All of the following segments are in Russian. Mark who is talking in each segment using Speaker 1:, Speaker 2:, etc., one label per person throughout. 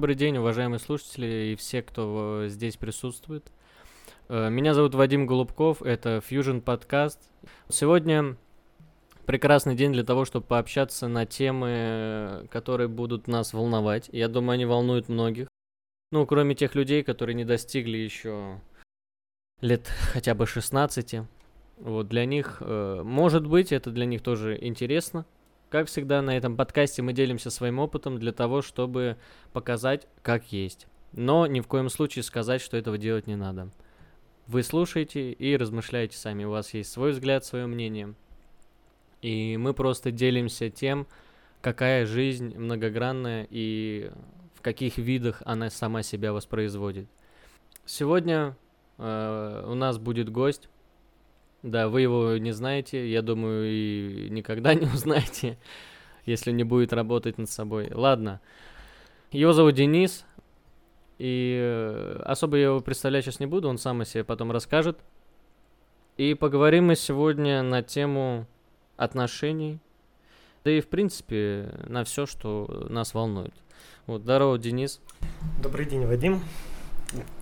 Speaker 1: Добрый день, уважаемые слушатели и все, кто здесь присутствует. Э, меня зовут Вадим Голубков, это Fusion Podcast. Сегодня прекрасный день для того, чтобы пообщаться на темы, которые будут нас волновать. Я думаю, они волнуют многих. Ну, кроме тех людей, которые не достигли еще лет хотя бы 16. Вот для них, э, может быть, это для них тоже интересно. Как всегда, на этом подкасте мы делимся своим опытом для того, чтобы показать, как есть. Но ни в коем случае сказать, что этого делать не надо. Вы слушаете и размышляете сами. У вас есть свой взгляд, свое мнение. И мы просто делимся тем, какая жизнь многогранная и в каких видах она сама себя воспроизводит. Сегодня э, у нас будет гость. Да, вы его не знаете, я думаю, и никогда не узнаете, если не будет работать над собой. Ладно. Его зовут Денис, и э, особо я его представлять сейчас не буду, он сам о себе потом расскажет. И поговорим мы сегодня на тему отношений, да и в принципе на все, что нас волнует. Вот, здорово, Денис.
Speaker 2: Добрый день, Вадим.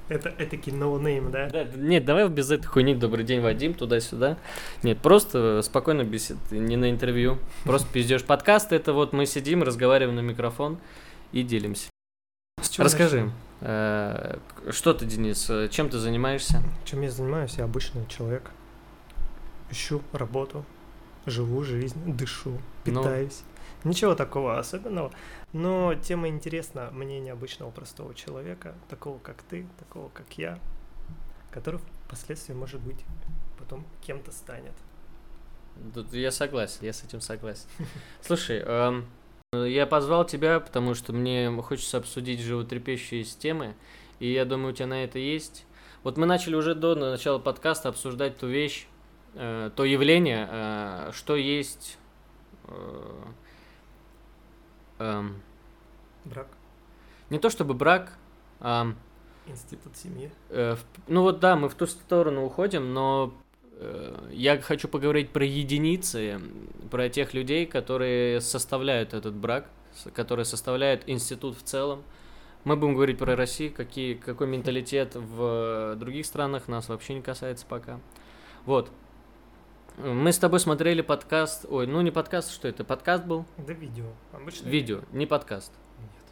Speaker 2: Это этакий no name, да?
Speaker 1: да? Нет, давай без этой хуйни «Добрый день, Вадим» туда-сюда. Нет, просто спокойно бесед, не на интервью. Просто пиздёж подкаст, это вот мы сидим, разговариваем на микрофон и делимся. Расскажи, э, что ты, Денис, чем ты занимаешься?
Speaker 2: Чем я занимаюсь? Я обычный человек. Ищу работу, живу жизнь, дышу, ну. питаюсь. Ну... Ничего такого особенного. Но тема интересна мне необычного простого человека, такого как ты, такого как я, который впоследствии, может быть, потом кем-то станет.
Speaker 1: Тут я согласен, я с этим согласен. Слушай, эм, я позвал тебя, потому что мне хочется обсудить животрепещущие темы, и я думаю, у тебя на это есть. Вот мы начали уже до начала подкаста обсуждать ту вещь, э, то явление, э, что есть э,
Speaker 2: Эм, брак.
Speaker 1: Не то чтобы брак, а...
Speaker 2: Институт семьи.
Speaker 1: Э, в, ну вот да, мы в ту сторону уходим, но э, я хочу поговорить про единицы, про тех людей, которые составляют этот брак, которые составляют институт в целом. Мы будем говорить про Россию, какие, какой менталитет в других странах нас вообще не касается пока. Вот. Мы с тобой смотрели подкаст. Ой, ну не подкаст, что это? Подкаст был?
Speaker 2: Да, видео. Обычно.
Speaker 1: Видео, не подкаст.
Speaker 2: Нет.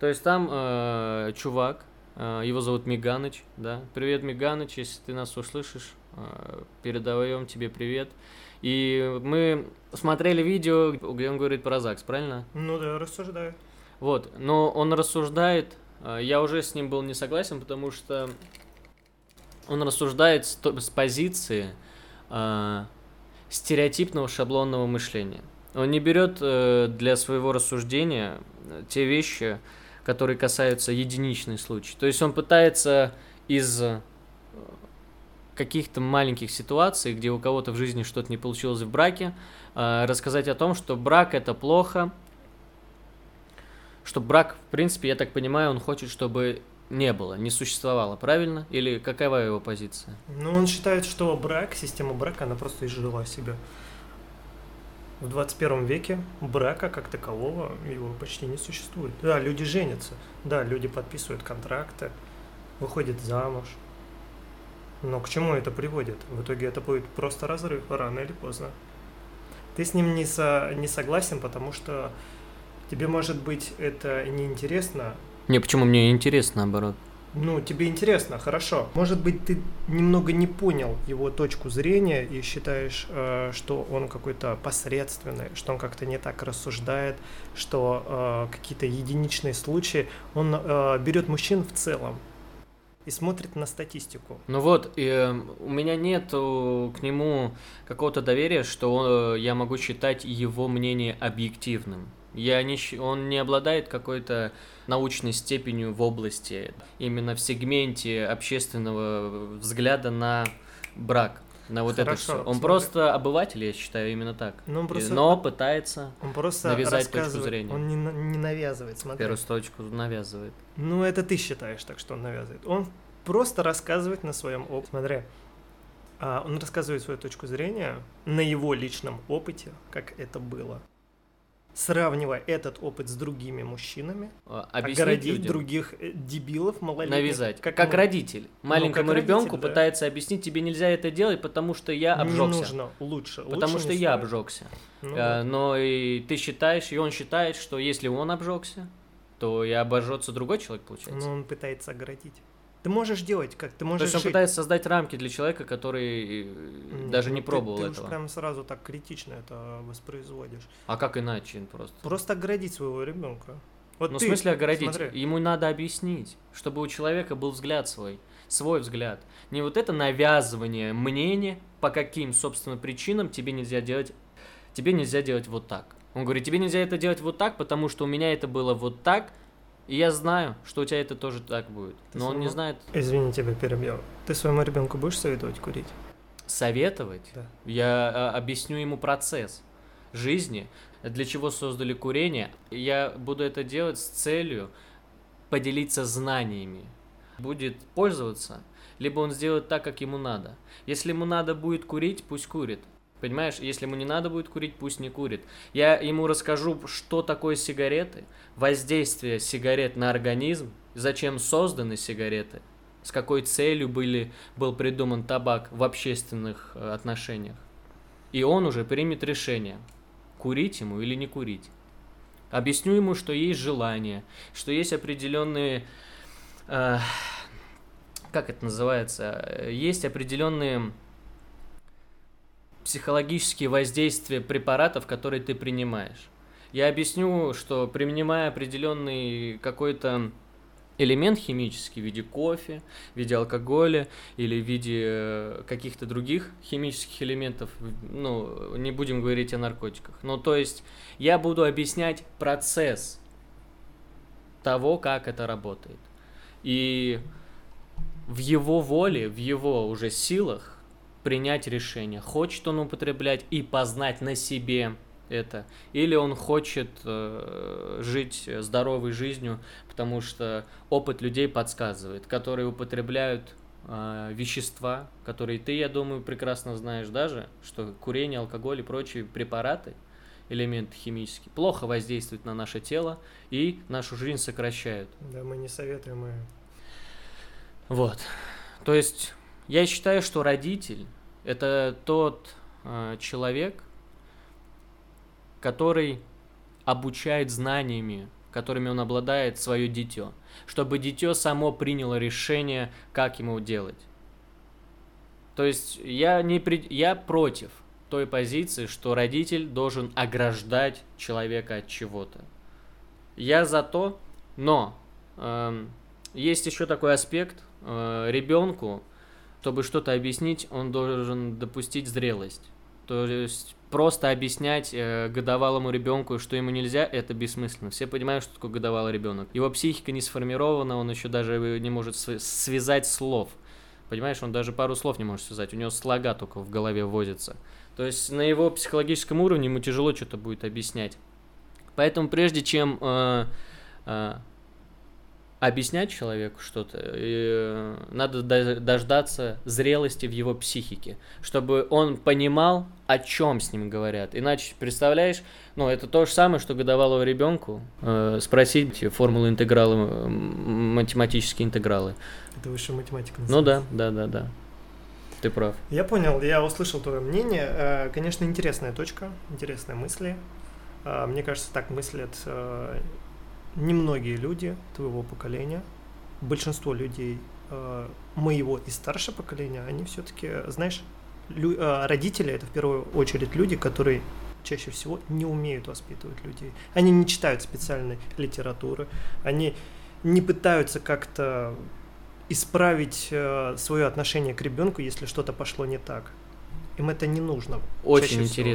Speaker 1: То есть там э, чувак, э, его зовут Миганыч, да. Привет, Миганыч, если ты нас услышишь, э, передаем тебе привет. И мы смотрели видео, где он говорит про ЗАГС, правильно?
Speaker 2: Ну да, рассуждает.
Speaker 1: Вот, но он рассуждает, э, я уже с ним был не согласен, потому что он рассуждает с, с позиции э, стереотипного шаблонного мышления. Он не берет э, для своего рассуждения э, те вещи, которые касаются единичных случаев. То есть он пытается из э, каких-то маленьких ситуаций, где у кого-то в жизни что-то не получилось в браке, э, рассказать о том, что брак это плохо, что брак, в принципе, я так понимаю, он хочет, чтобы не было, не существовало, правильно? Или какова его позиция?
Speaker 2: Ну, он считает, что брак, система брака, она просто изжила себя. В 21 веке брака как такового его почти не существует. Да, люди женятся, да, люди подписывают контракты, выходят замуж. Но к чему это приводит? В итоге это будет просто разрыв, рано или поздно. Ты с ним не, со, не согласен, потому что тебе, может быть, это неинтересно,
Speaker 1: не, почему мне интересно, наоборот.
Speaker 2: Ну, тебе интересно, хорошо. Может быть, ты немного не понял его точку зрения и считаешь, э, что он какой-то посредственный, что он как-то не так рассуждает, что э, какие-то единичные случаи. Он э, берет мужчин в целом и смотрит на статистику.
Speaker 1: Ну вот, э, у меня нет к нему какого-то доверия, что я могу считать его мнение объективным. Я не, он не обладает какой-то научной степенью в области, именно в сегменте общественного взгляда на брак. На вот Хорошо, это все. Он смотри. просто обыватель, я считаю, именно так.
Speaker 2: Ну, он просто,
Speaker 1: Но пытается
Speaker 2: он просто
Speaker 1: навязать точку зрения.
Speaker 2: Он не, не навязывает, смотри.
Speaker 1: Первую точку навязывает.
Speaker 2: Ну, это ты считаешь так, что он навязывает. Он просто рассказывает на своем опыте. Смотри, а, он рассказывает свою точку зрения на его личном опыте, как это было. Сравнивая этот опыт с другими мужчинами,
Speaker 1: А, Объяснить
Speaker 2: огородить
Speaker 1: людям,
Speaker 2: других э, дебилов малолетних.
Speaker 1: навязать. Как,
Speaker 2: ему-
Speaker 1: родитель. Маленькому
Speaker 2: как
Speaker 1: ребенку
Speaker 2: родитель, да.
Speaker 1: пытается объяснить, тебе нельзя это делать, потому что я
Speaker 2: Не
Speaker 1: обжегся.
Speaker 2: нужно, лучше.
Speaker 1: Потому
Speaker 2: лучше
Speaker 1: что
Speaker 2: не
Speaker 1: я
Speaker 2: стоит.
Speaker 1: обжегся.
Speaker 2: Ну да.
Speaker 1: но и ты считаешь, и он считает, что если он обжегся, то и обожжется другой человек, получается.
Speaker 2: Но он пытается оградить. Ты можешь делать как? Ты
Speaker 1: То
Speaker 2: можешь
Speaker 1: есть он
Speaker 2: жить.
Speaker 1: пытается создать рамки для человека, который э,
Speaker 2: Нет,
Speaker 1: даже
Speaker 2: ну
Speaker 1: не
Speaker 2: ты-
Speaker 1: пробовал
Speaker 2: ты,
Speaker 1: этого.
Speaker 2: уж прям сразу так критично это воспроизводишь.
Speaker 1: А как иначе просто?
Speaker 2: Просто оградить своего ребенка. Вот
Speaker 1: ну,
Speaker 2: ты,
Speaker 1: в смысле огородить?
Speaker 2: смотри.
Speaker 1: Ему надо объяснить, чтобы у человека был взгляд свой, свой взгляд. Не вот это навязывание мнения, по каким, собственно, причинам тебе нельзя делать, тебе нельзя делать вот так. Он говорит, тебе нельзя это делать вот так, потому что у меня это было вот так, и я знаю, что у тебя это тоже так будет.
Speaker 2: Ты
Speaker 1: Но он не знает
Speaker 2: Извини, тебя перебью. Ты своему ребенку будешь советовать курить?
Speaker 1: советовать.
Speaker 2: Да.
Speaker 1: Я а, объясню ему процесс жизни, для чего создали курение. Я буду это делать с целью поделиться знаниями. Будет пользоваться, либо он сделает так, как ему надо. Если ему надо будет курить, пусть курит. Понимаешь, если ему не надо будет курить, пусть не курит. Я ему расскажу, что такое сигареты, воздействие сигарет на организм, зачем созданы сигареты, с какой целью были, был придуман табак в общественных э, отношениях. И он уже примет решение, курить ему или не курить. Объясню ему, что есть желание, что есть определенные... э, как это называется? Э, Есть определенные психологические воздействия препаратов, которые ты принимаешь. Я объясню, что принимая определенный какой-то элемент химический в виде кофе, в виде алкоголя или в виде э, каких-то других химических элементов, ну, не будем говорить о наркотиках. Ну, то есть я буду объяснять процесс того, как это работает. И в его воле, в его уже силах принять решение, хочет он употреблять и познать на себе это, или он хочет э, жить здоровой жизнью, потому что опыт людей подсказывает, которые употребляют э, вещества, которые ты, я думаю, прекрасно знаешь даже, что курение, алкоголь и прочие препараты, элементы химические, плохо воздействуют на наше тело и нашу жизнь сокращают.
Speaker 2: Да, мы не советуем. и-
Speaker 1: Вот. То есть я считаю, что родитель это тот э, человек, который обучает знаниями, которыми он обладает свое дитё, чтобы дитё само приняло решение, как ему делать. То есть я не при... я против той позиции, что родитель должен ограждать человека от чего-то. Я за то, но эм, есть еще такой аспект. Э, ребенку, чтобы что-то объяснить, он должен допустить зрелость. То есть просто объяснять э, годовалому ребенку, что ему нельзя, это бессмысленно. Все понимают, что такое годовалый ребенок. Его психика не сформирована, он еще даже не может св- связать слов. Понимаешь, он даже пару слов не может связать, у него слога только в голове возятся. То есть на его психологическом уровне ему тяжело что-то будет объяснять. Поэтому прежде чем э, э, объяснять человеку что-то, э, надо до- дождаться зрелости в его психике, чтобы он понимал, о чем с ним говорят. Иначе, представляешь, ну, это то же самое, что годовалого ребенку э, спросить формулы интеграла, м, математические интегралы.
Speaker 2: Это высшая математика.
Speaker 1: Ну да,
Speaker 2: называется.
Speaker 1: да, да, да. Ты прав.
Speaker 2: Я понял, я услышал твое мнение. Э, Конечно, интересная точка, интересные мысли. Э, Мне кажется, так мыслят немногие люди твоего поколения. Большинство людей э, моего и старшего поколения, они все-таки, знаешь, лю- э, родители это в первую очередь люди, которые чаще всего не умеют воспитывать людей. Они не читают специальной литературы, они не пытаются как-то исправить э, свое отношение к ребенку, если что-то пошло не так. Им это не нужно.
Speaker 1: Очень
Speaker 2: чаще всего.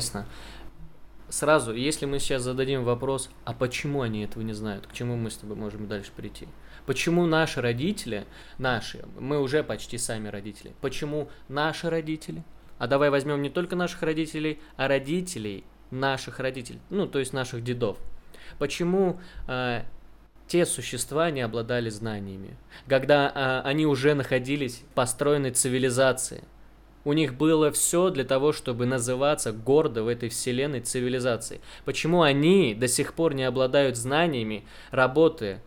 Speaker 1: Сразу, если мы сейчас зададим вопрос, а почему они этого не знают, к чему мы с тобой можем дальше прийти? Почему наши родители, наши, мы уже почти сами родители, почему наши родители, а давай возьмем не только наших родителей, а родителей наших родителей, ну, то есть наших дедов. Почему э, те существа не обладали знаниями, когда э, они уже находились построенной цивилизации, У них было все для того, чтобы называться гордо в этой вселенной цивилизацией. Почему они до сих пор не обладают знаниями работы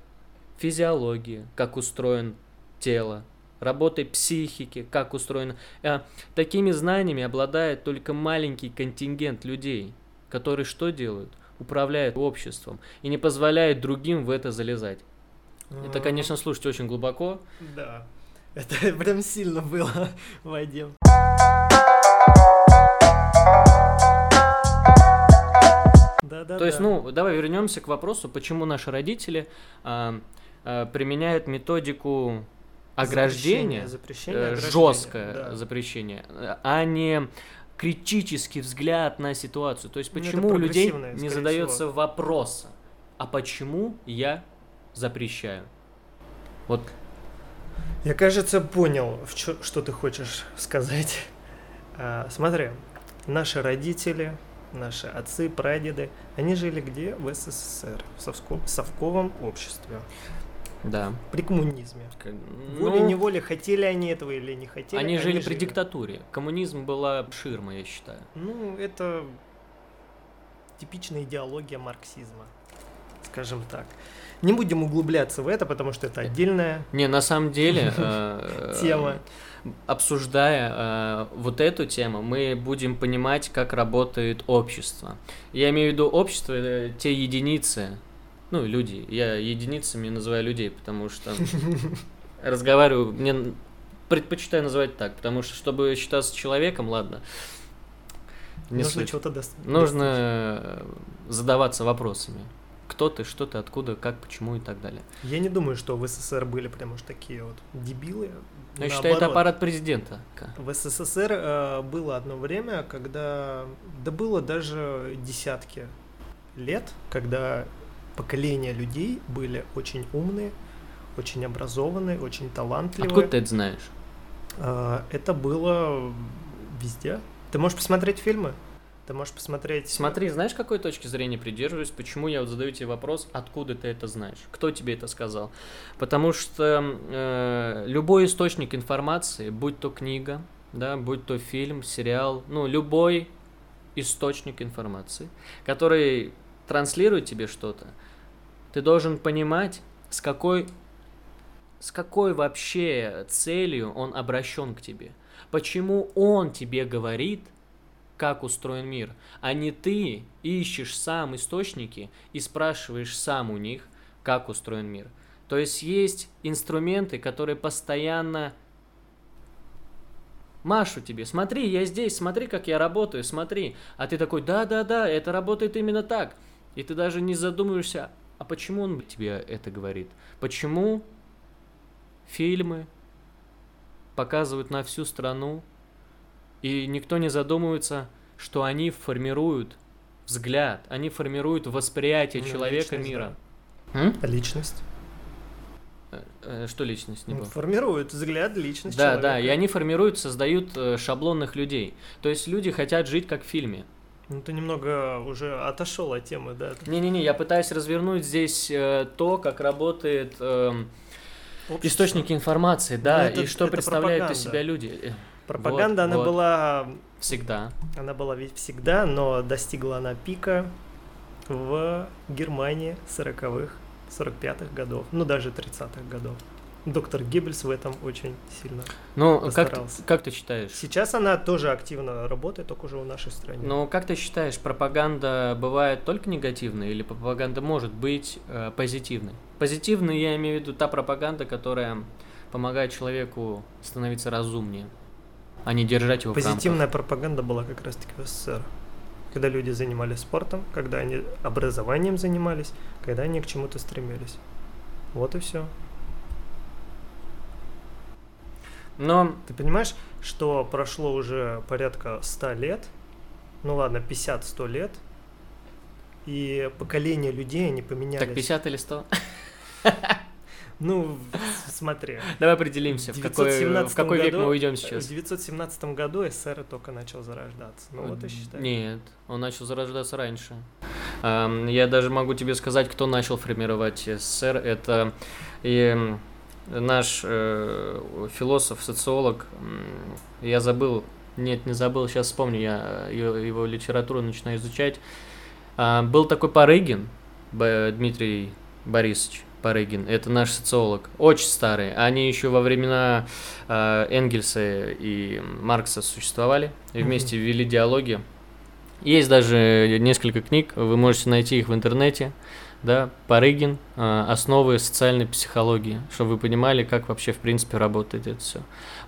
Speaker 1: физиологии, как устроен тело, работой психики, как устроено. А, такими знаниями обладает только маленький контингент людей, которые что делают? Управляют обществом и не позволяют другим в это залезать. Это, конечно, слушать очень глубоко.
Speaker 2: Да. Это прям сильно было, Вадим.
Speaker 1: Да, да, То есть, ну, давай вернемся к вопросу, почему наши родители а, а, применяют методику ограждения,
Speaker 2: запрещение, запрещение
Speaker 1: э, жесткое да. запрещение, а не критический взгляд на ситуацию. То есть, ну, почему у людей не задается всего. вопрос, а почему я запрещаю? Вот.
Speaker 2: Я, кажется, понял, что ты хочешь сказать. А, смотри, наши родители, наши отцы, прадеды, они жили где? В СССР, в совковом, совковом обществе.
Speaker 1: Да.
Speaker 2: При коммунизме. Ну, Волей-неволей, хотели они этого или не хотели.
Speaker 1: Они, они жили при диктатуре. Коммунизм была ширма, я считаю.
Speaker 2: Ну, это типичная идеология марксизма, скажем так. Не будем углубляться в это, потому что это отдельная...
Speaker 1: Не, на самом деле... Э,
Speaker 2: тема.
Speaker 1: Обсуждая э, вот эту тему, мы будем понимать, как работает общество. Я имею в виду общество, те единицы, ну, люди. Я единицами называю людей, потому что разговариваю, мне предпочитаю называть так, потому что, чтобы считаться человеком, ладно.
Speaker 2: Не Нужно что-то дост...
Speaker 1: Нужно задаваться вопросами. Кто ты, что ты, откуда, как, почему и так далее.
Speaker 2: Я не думаю, что в СССР были прям уж такие вот дебилы.
Speaker 1: Но я считаю, это аппарат президента.
Speaker 2: В СССР э, было одно время, когда, да было даже десятки лет, когда поколения людей были очень умные, очень образованные, очень талантливые.
Speaker 1: Откуда ты это знаешь?
Speaker 2: А, это было везде. Ты можешь посмотреть фильмы, ты можешь посмотреть...
Speaker 1: Смотри, знаешь, какой точки зрения придерживаюсь? Почему я вот задаю тебе вопрос, откуда ты это знаешь? Кто тебе это сказал? Потому что э, любой источник информации, будь то книга, да, будь то фильм, сериал, ну, любой источник информации, который транслирует тебе что-то, ты должен понимать, с какой, с какой вообще целью он обращен к тебе. Почему он тебе говорит, как устроен мир, а не ты ищешь сам источники и спрашиваешь сам у них, как устроен мир. То есть есть инструменты, которые постоянно машу тебе, смотри, я здесь, смотри, как я работаю, смотри. А ты такой, да-да-да, это работает именно так. И ты даже не задумываешься, а почему он тебе это говорит? Почему фильмы показывают на всю страну, и никто не задумывается, что они формируют взгляд, они формируют восприятие ну, человека личность, мира.
Speaker 2: Да. Личность.
Speaker 1: Э, э, что личность не
Speaker 2: было? Формируют взгляд, личность
Speaker 1: Да, человека. да, и они формируют, создают э, шаблонных людей. То есть люди хотят жить как в фильме.
Speaker 2: Ну, ты немного уже отошел от темы, да?
Speaker 1: Не-не-не, я пытаюсь развернуть здесь э, то, как работает э, источники информации, да, ну, это, и что представляют из себя люди.
Speaker 2: Пропаганда, вот, она вот. была...
Speaker 1: Всегда.
Speaker 2: Она была ведь всегда, но достигла она пика в Германии 40-х, 45-х годов, ну даже 30-х годов доктор Геббельс в этом очень сильно
Speaker 1: Ну, как, как ты считаешь?
Speaker 2: Сейчас она тоже активно работает, только уже в нашей стране.
Speaker 1: Ну, как ты считаешь, пропаганда бывает только негативной или пропаганда может быть э, позитивной? Позитивной я имею в виду та пропаганда, которая помогает человеку становиться разумнее, а не держать его
Speaker 2: Позитивная
Speaker 1: в
Speaker 2: рамках. пропаганда была как раз-таки в СССР. Когда люди занимались спортом, когда они образованием занимались, когда они к чему-то стремились. Вот и все. Но ты понимаешь, что прошло уже порядка 100 лет, ну ладно, 50-100 лет, и поколение людей, они поменялись.
Speaker 1: Так 50 или 100?
Speaker 2: Ну, смотри.
Speaker 1: Давай определимся, в какой, в какой году, век мы уйдем сейчас.
Speaker 2: В 917 году СССР только начал зарождаться. Ну вот и считай.
Speaker 1: Нет, он начал зарождаться раньше. Я даже могу тебе сказать, кто начал формировать СССР. Это наш э, философ, социолог, я забыл Нет, не забыл, сейчас вспомню, я его, его литературу начинаю изучать. А, был такой Парыгин, Дмитрий Борисович Парыгин, это наш социолог, очень старый. Они еще во времена э, Энгельса и Маркса существовали, и вместе ввели диалоги. Есть даже несколько книг, вы можете найти их в интернете да, Парыгин, э, основы социальной психологии, чтобы вы понимали, как вообще в принципе работает это все.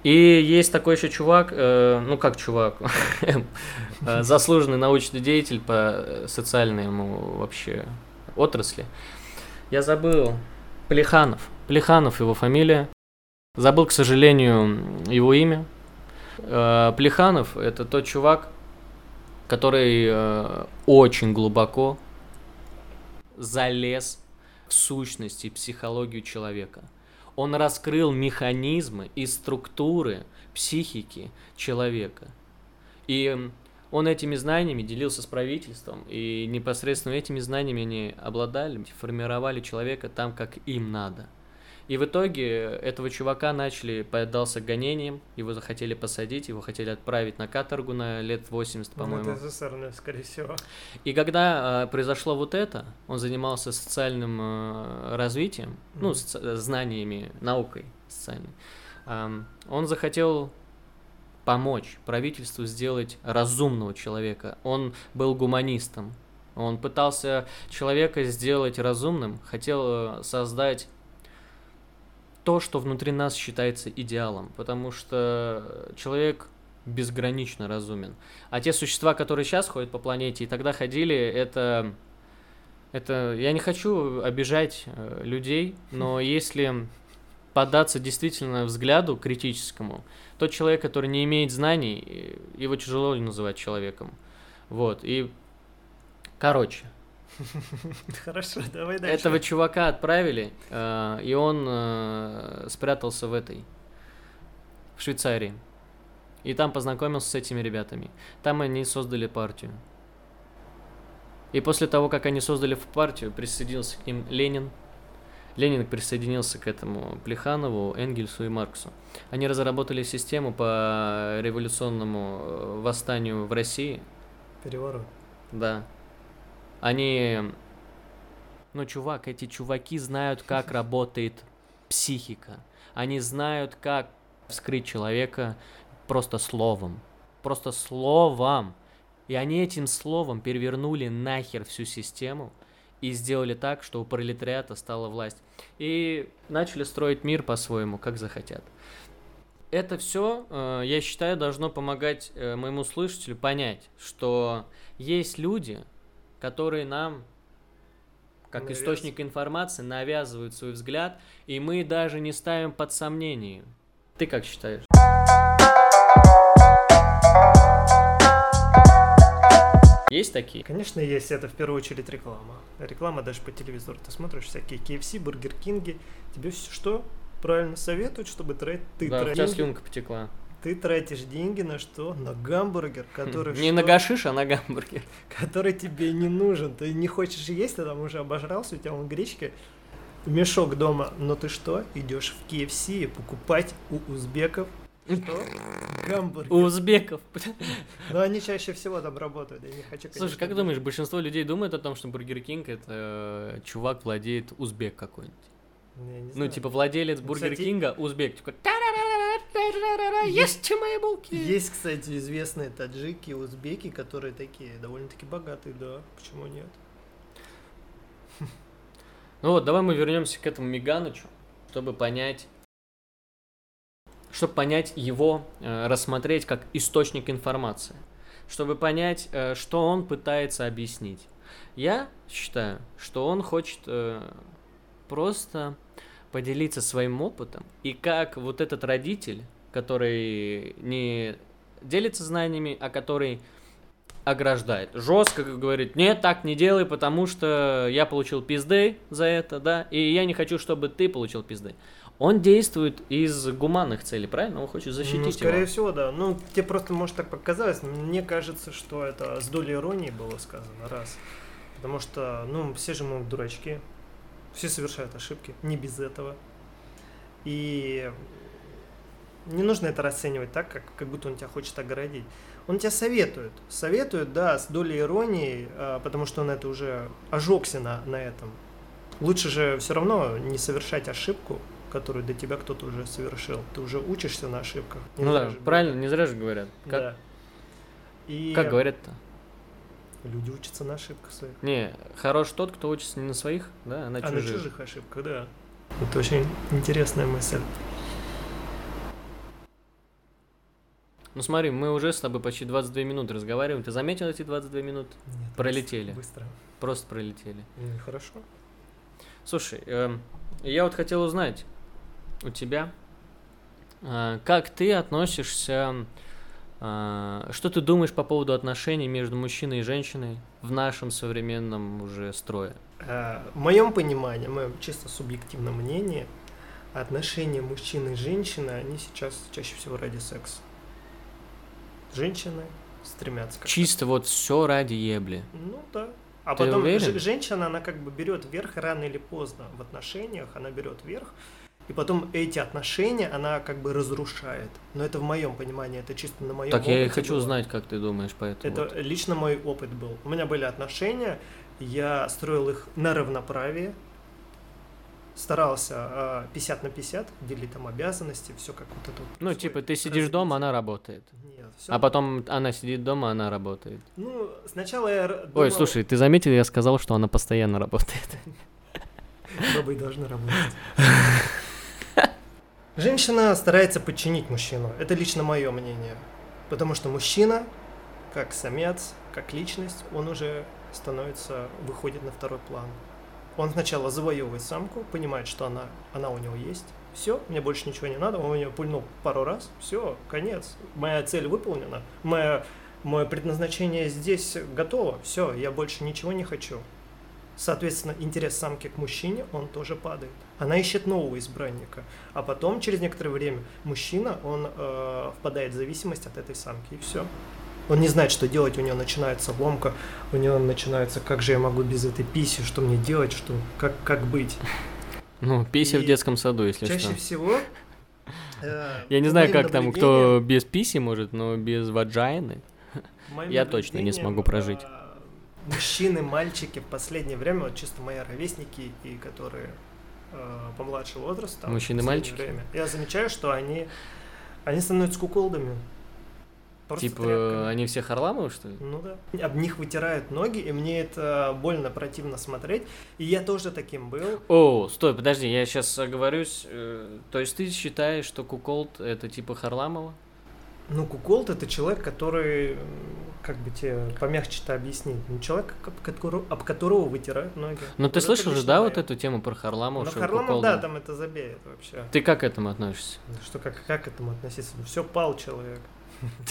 Speaker 1: И есть такой еще чувак, э, ну как чувак, э, заслуженный научный деятель по социальному вообще отрасли. Я забыл, Плеханов, Плеханов его фамилия, забыл, к сожалению, его имя. Плеханов это тот чувак, который очень глубоко залез в сущность и психологию человека. Он раскрыл механизмы и структуры психики человека. И он этими знаниями делился с правительством, и непосредственно этими знаниями они обладали, формировали человека там, как им надо – и в итоге этого чувака начали, поддался гонениям, его захотели посадить, его хотели отправить на каторгу на лет 80, ну, по-моему.
Speaker 2: Это СССР, скорее всего.
Speaker 1: И когда э, произошло вот это, он занимался социальным э, развитием, mm-hmm. ну, соци- знаниями, наукой социальной. Э, он захотел помочь правительству сделать разумного человека. Он был гуманистом. Он пытался человека сделать разумным, хотел создать то, что внутри нас считается идеалом, потому что человек безгранично разумен. А те существа, которые сейчас ходят по планете и тогда ходили, это... Это я не хочу обижать э, людей, но если податься действительно взгляду критическому, тот человек, который не имеет знаний, его тяжело называть человеком. Вот. И, короче,
Speaker 2: Хорошо, давай дальше.
Speaker 1: Этого чувака отправили, э, и он э, спрятался в этой, в Швейцарии. И там познакомился с этими ребятами. Там они создали партию. И после того, как они создали партию, присоединился к ним Ленин. Ленин присоединился к этому Плеханову, Энгельсу и Марксу. Они разработали систему по революционному э, восстанию в России.
Speaker 2: Переворот.
Speaker 1: Да. Они... Ну, чувак, эти чуваки знают, как работает психика. Они знают, как вскрыть человека просто словом. Просто словом. И они этим словом перевернули нахер всю систему и сделали так, что у пролетариата стала власть. И начали строить мир по-своему, как захотят. Это все, э, я считаю, должно помогать э, моему слушателю понять, что есть люди, которые нам, как Навяз... источник информации, навязывают свой взгляд, и мы даже не ставим под сомнение. Ты как считаешь? Есть такие?
Speaker 2: Конечно, есть. Это в первую очередь реклама. Реклама даже по телевизору. Ты смотришь всякие KFC, Бургер Кинги. Тебе что правильно советуют, чтобы ты
Speaker 1: да, тратил... Да, слюнка потекла
Speaker 2: ты тратишь деньги на что? На гамбургер, который...
Speaker 1: Не что? на гашиш, а на гамбургер.
Speaker 2: Который тебе не нужен. Ты не хочешь есть, ты там уже обожрался, у тебя он гречки, мешок дома. Но ты что? Идешь в KFC покупать у узбеков что?
Speaker 1: Гамбургер. У узбеков.
Speaker 2: Но они чаще всего там работают, я не хочу...
Speaker 1: Слушай, как думаешь, большинство людей думает о том, что Burger King это э, чувак владеет узбек какой-нибудь? Ну, типа владелец Burger King а узбек. Типа, Ешьте мои булки!
Speaker 2: Есть, кстати, известные таджики, узбеки, которые такие довольно-таки богатые, да, почему нет?
Speaker 1: Ну вот, давай мы вернемся к этому Миганычу, чтобы понять, чтобы понять его, э, рассмотреть как источник информации, чтобы понять, э, что он пытается объяснить. Я считаю, что он хочет э, просто поделиться своим опытом, и как вот этот родитель, который не делится знаниями, а который ограждает. Жестко говорит, нет, так не делай, потому что я получил пизды за это, да, и я не хочу, чтобы ты получил пизды. Он действует из гуманных целей, правильно? Он хочет защитить ну,
Speaker 2: скорее
Speaker 1: его.
Speaker 2: всего, да. Ну, тебе просто, может, так показалось. Мне кажется, что это с долей иронии было сказано, раз. Потому что, ну, все же мы дурачки. Все совершают ошибки, не без этого. И Не нужно это расценивать так, как, как будто он тебя хочет огородить. Он тебя советует. Советует, да, с долей иронии, а, потому что он это уже ожегся на, на этом. Лучше же все равно не совершать ошибку, которую до тебя кто-то уже совершил. Ты уже учишься на ошибках. Не
Speaker 1: ну да,
Speaker 2: же
Speaker 1: правильно, не зря же говорят. Как,
Speaker 2: Да. И
Speaker 1: как говорят-то?
Speaker 2: люди учатся на ошибках своих.
Speaker 1: Не, хорош тот, кто учится не на своих, да, а на
Speaker 2: А на
Speaker 1: чужих.
Speaker 2: чужих ошибках, да. Это очень интересная мысль.
Speaker 1: Ну смотри, мы уже с тобой почти 22 минуты разговариваем. Ты заметил эти 22 минуты?
Speaker 2: Нет,
Speaker 1: Пролетели.
Speaker 2: Быстро.
Speaker 1: Просто пролетели.
Speaker 2: Ну хорошо.
Speaker 1: Слушай, эм, я вот хотел узнать у тебя, а, как ты относишься, а, что ты думаешь по поводу отношений между мужчиной и женщиной в нашем современном уже строе?
Speaker 2: Э, В моем понимании, в моем чисто субъективном мнении, отношения мужчины и женщины, они сейчас чаще всего ради секса. Женщины стремятся как
Speaker 1: Чисто вот все ради ебли.
Speaker 2: Ну да. А
Speaker 1: Ты
Speaker 2: потом
Speaker 1: уверен?
Speaker 2: же- женщина, она как бы берет верх рано или поздно в отношениях, она берет верх, и потом эти отношения она как бы разрушает. Но это в моем понимании, это чисто на моем
Speaker 1: Так я и хочу
Speaker 2: было.
Speaker 1: узнать, как ты думаешь по этому.
Speaker 2: Это
Speaker 1: вот.
Speaker 2: лично мой опыт был. У меня были отношения, я строил их на равноправии, старался а, 50 на 50, делить там обязанности, все как вот это.
Speaker 1: Ну,
Speaker 2: свой
Speaker 1: типа, ты сидишь дома, она работает.
Speaker 2: Нет, всё.
Speaker 1: А потом она сидит дома, она работает.
Speaker 2: Ну, сначала я р-
Speaker 1: Ой,
Speaker 2: думал,
Speaker 1: слушай, ты заметил, я сказал, что она постоянно работает.
Speaker 2: бабы должны работать. Женщина старается подчинить мужчину. Это лично мое мнение. Потому что мужчина, как самец, как личность, он уже становится, выходит на второй план. Он сначала завоевывает самку, понимает, что она, она у него есть. Все, мне больше ничего не надо. Он у нее пульнул пару раз. Все, конец. Моя цель выполнена. Мое, мое предназначение здесь готово. Все, я больше ничего не хочу. Соответственно, интерес самки к мужчине, он тоже падает. Она ищет нового избранника. А потом, через некоторое время, мужчина, он э, впадает в зависимость от этой самки, и все. Он не знает, что делать, у него начинается ломка, у него начинается, как же я могу без этой писи, что мне делать, что, как, как быть.
Speaker 1: Ну, пися в детском саду, если
Speaker 2: Чаще
Speaker 1: что.
Speaker 2: всего... э,
Speaker 1: Я не знаю, как там, кто без писи может, но без ваджайны. я точно не смогу прожить.
Speaker 2: э, Мужчины, мальчики в последнее время, вот чисто мои ровесники и которые помладше возраста.
Speaker 1: Мужчины,
Speaker 2: последнее
Speaker 1: мальчики?
Speaker 2: время, я замечаю, что они, они становятся куколдами. Просто
Speaker 1: Типа,
Speaker 2: тряпками.
Speaker 1: они все Харламовы, что ли?
Speaker 2: Ну да. Об них вытирают ноги, и мне это больно, противно смотреть. И я тоже таким был.
Speaker 1: О, стой, подожди, я сейчас оговорюсь. э, То есть ты считаешь, что Куколд это типа Харламова?
Speaker 2: Ну, куколд это человек, который, как бы тебе помягче-то объяснить, ну, человек, об которого, об которого вытирают ноги.
Speaker 1: Ну ты слышал же, да, вот эту тему про Харламова,
Speaker 2: Ну, Харламов,
Speaker 1: Куколда?
Speaker 2: да, там это забеет вообще.
Speaker 1: Ты как к этому относишься?
Speaker 2: Ну, Что, как, как к этому относиться? Все, пал человек.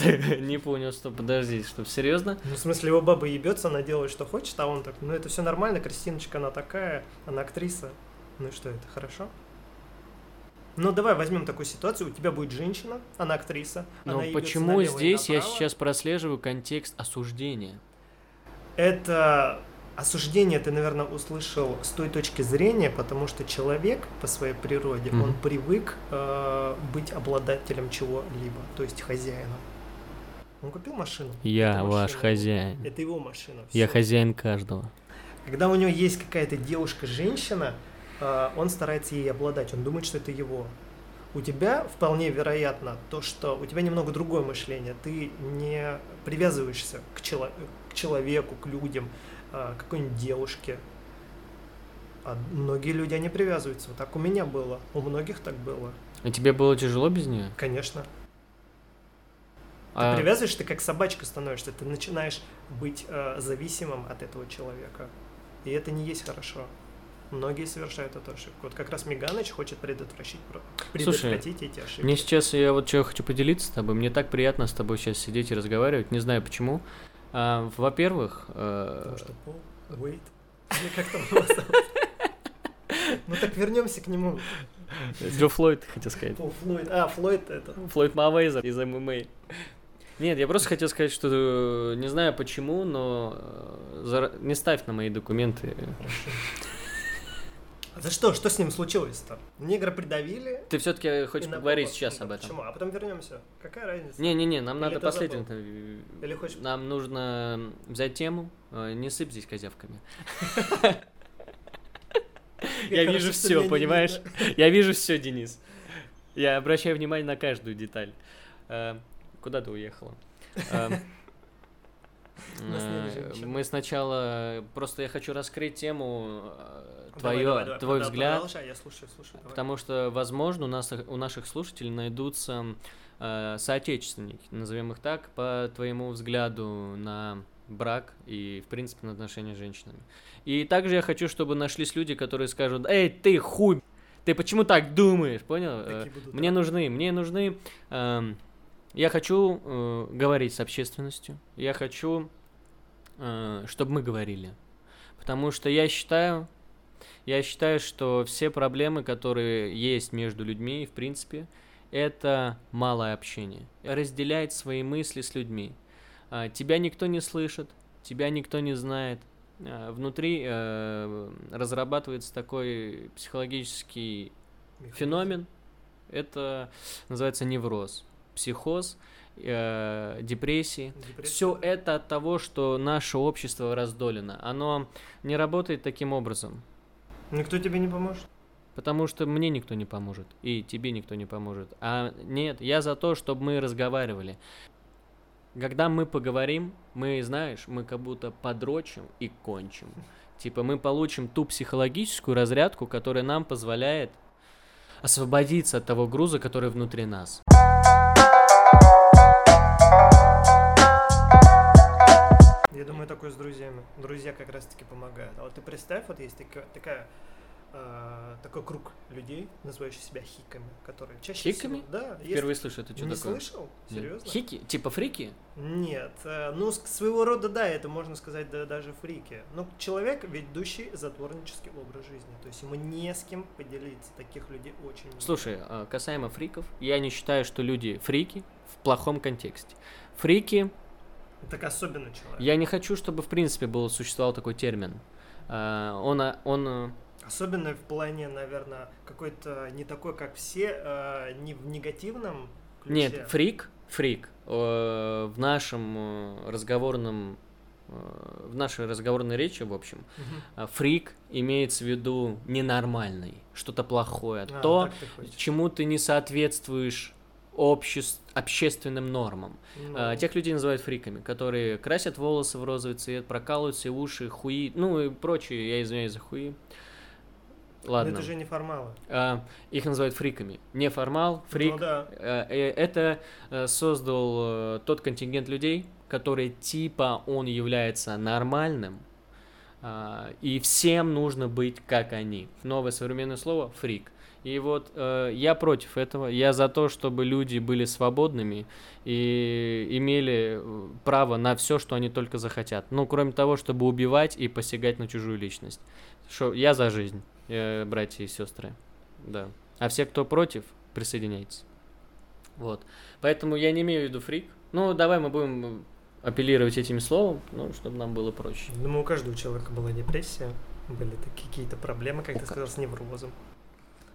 Speaker 1: Не понял, что, подожди, что, серьезно?
Speaker 2: Ну, в смысле, его баба ебется, она делает, что хочет, а он так, ну, это все нормально, Кристиночка, она такая, она актриса. Ну и что, это хорошо? Ну, давай возьмем такую ситуацию, у тебя будет женщина, она актриса,
Speaker 1: Но
Speaker 2: она ебется
Speaker 1: почему здесь я сейчас прослеживаю контекст осуждения?
Speaker 2: Это осуждение ты, наверное, услышал с той точки зрения, потому что человек по своей природе,
Speaker 1: Мгм.
Speaker 2: он привык э, быть обладателем чего-либо, то есть хозяином. Он купил машину.
Speaker 1: Я
Speaker 2: это
Speaker 1: ваш
Speaker 2: машина.
Speaker 1: хозяин.
Speaker 2: Это его машина.
Speaker 1: Я
Speaker 2: всё.
Speaker 1: хозяин каждого.
Speaker 2: Когда у него есть какая-то девушка-женщина, он старается ей обладать, он думает, что это его. У тебя вполне вероятно то, что у тебя немного другое мышление. Ты не привязываешься к, чело- к человеку, к людям, э, к какой-нибудь девушке. А многие люди, они привязываются. Вот так у меня было. У многих так было.
Speaker 1: А тебе было тяжело без нее?
Speaker 2: Конечно. Ты
Speaker 1: А,
Speaker 2: привязываешься, ты как собачка становишься. Ты начинаешь быть э, зависимым от этого человека. И это не есть хорошо. Многие совершают эту ошибку. Вот как раз Миганыч хочет предотвратить, про- предотвратить эти ошибки.
Speaker 1: Мне сейчас, я вот что хочу поделиться с тобой. Мне так приятно с тобой сейчас сидеть и разговаривать. Не знаю почему. А, во-первых, э,
Speaker 2: Потому что Пол, Уэйт, или как там его зовут? Ну так вернемся к нему.
Speaker 1: Джо Флойд, хотел сказать.
Speaker 2: Пол Флойд. А, Флойд это.
Speaker 1: Флойд Мавейзер из ММА. Нет, я просто хотел сказать, что э, не знаю почему, но э, не ставь на мои документы.
Speaker 2: А за что? Что с ним случилось-то? Негра придавили?
Speaker 1: Ты все-таки хочешь поговорить сейчас об этом?
Speaker 2: Почему? А потом вернемся. Какая разница?
Speaker 1: Не-не-не, нам
Speaker 2: Или
Speaker 1: надо последний.
Speaker 2: забыл? Или хочешь...
Speaker 1: Нам нужно взять тему. э, Не сыпь здесь козявками. Я вижу все, понимаешь? Я вижу все, Денис. Я обращаю внимание на каждую деталь. Э, Куда ты уехала? Э,
Speaker 2: У нас нет
Speaker 1: э,
Speaker 2: женщин.
Speaker 1: Мы сначала... Просто я хочу раскрыть тему э, твое, твой взгляд. Потому что, возможно, у нас у наших слушателей найдутся э, соотечественники, назовем их так, по твоему взгляду на брак и, в принципе, на отношения с женщинами. И также я хочу, чтобы нашлись люди, которые скажут, эй, ты хуй, ты почему так думаешь, понял? Э, Мне нужны, мне нужны... я хочу э, говорить с общественностью, я хочу, э, чтобы мы говорили. Потому что я считаю, я считаю, что все проблемы, которые есть между людьми, в принципе, это малое общение. Разделять свои мысли с людьми. А, Тебя никто не слышит, тебя никто не знает. А, Внутри э, разрабатывается такой психологический
Speaker 2: Михаил.
Speaker 1: феномен. Это называется невроз, психоз, э, депрессии.
Speaker 2: Депрессия,
Speaker 1: Все это от того, что наше общество раздолено. Оно не работает таким образом.
Speaker 2: Никто тебе не поможет?
Speaker 1: Потому что мне никто не поможет, и тебе никто не поможет. А нет, я за то, чтобы мы разговаривали. Когда мы поговорим, мы, знаешь, мы как будто подрочим и кончим. Типа мы получим ту психологическую разрядку, которая нам позволяет освободиться от того груза, который внутри нас.
Speaker 2: Я думаю, такое с друзьями. Друзья как раз-таки помогают. А вот ты представь, вот есть такая, такая, э, такой круг людей, называющих себя хиками, которые чаще
Speaker 1: Хиками?
Speaker 2: всего... Да, есть-
Speaker 1: Впервые слышу, это что
Speaker 2: Не
Speaker 1: такое?
Speaker 2: слышал? Серьезно?
Speaker 1: Хики? Типа фрики?
Speaker 2: Нет, э, ну своего рода да, это можно сказать да, даже фрики. Но человек, ведущий затворнический образ жизни, то есть ему не с кем поделиться. Таких людей очень много.
Speaker 1: Слушай, а, касаемо фриков, я не считаю, что люди фрики в плохом контексте. Фрики,
Speaker 2: так особенно человек.
Speaker 1: я не хочу, чтобы в принципе был существовал такой термин. А, Он, а, он, а,
Speaker 2: Особенно в плане, наверное, какой-то не такой, как все, э, не в негативном ключе.
Speaker 1: нет, фрик, фрик э, в нашем э, разговорном, э, в нашей разговорной речи, в общем, а, фрик имеется в виду ненормальный, что-то плохое,
Speaker 2: А,
Speaker 1: то,
Speaker 2: ты
Speaker 1: чему ты не соответствуешь обществ, общественным нормам.
Speaker 2: Ну,
Speaker 1: А, Тех людей называют фриками, которые красят волосы в розовый цвет, прокалывают себе уши, хуи, ну и прочее, я извиняюсь за хуи.
Speaker 2: но
Speaker 1: Ладно.
Speaker 2: это же не формалы.
Speaker 1: А, их называют фриками. Неформал, фрик.
Speaker 2: Ну да.
Speaker 1: Э, э, Это э, создал э, тот контингент людей, который типа он является нормальным, а, и всем нужно быть как они. Новое современное слово фрик. И вот э, я против этого. Я за то, чтобы люди были свободными и имели э, право на все, что они только захотят. Ну, кроме того, чтобы убивать и посягать на чужую личность. Шо, я за жизнь, э, братья и сестры. Да. А все, кто против, присоединяйтесь. Вот. Поэтому я не имею в виду фрик. Ну, давай мы будем апеллировать этими словом, ну, чтобы нам было проще.
Speaker 2: Думаю, у каждого человека была депрессия, были такие какие-то проблемы, как
Speaker 1: У
Speaker 2: ты сказал, с неврозом.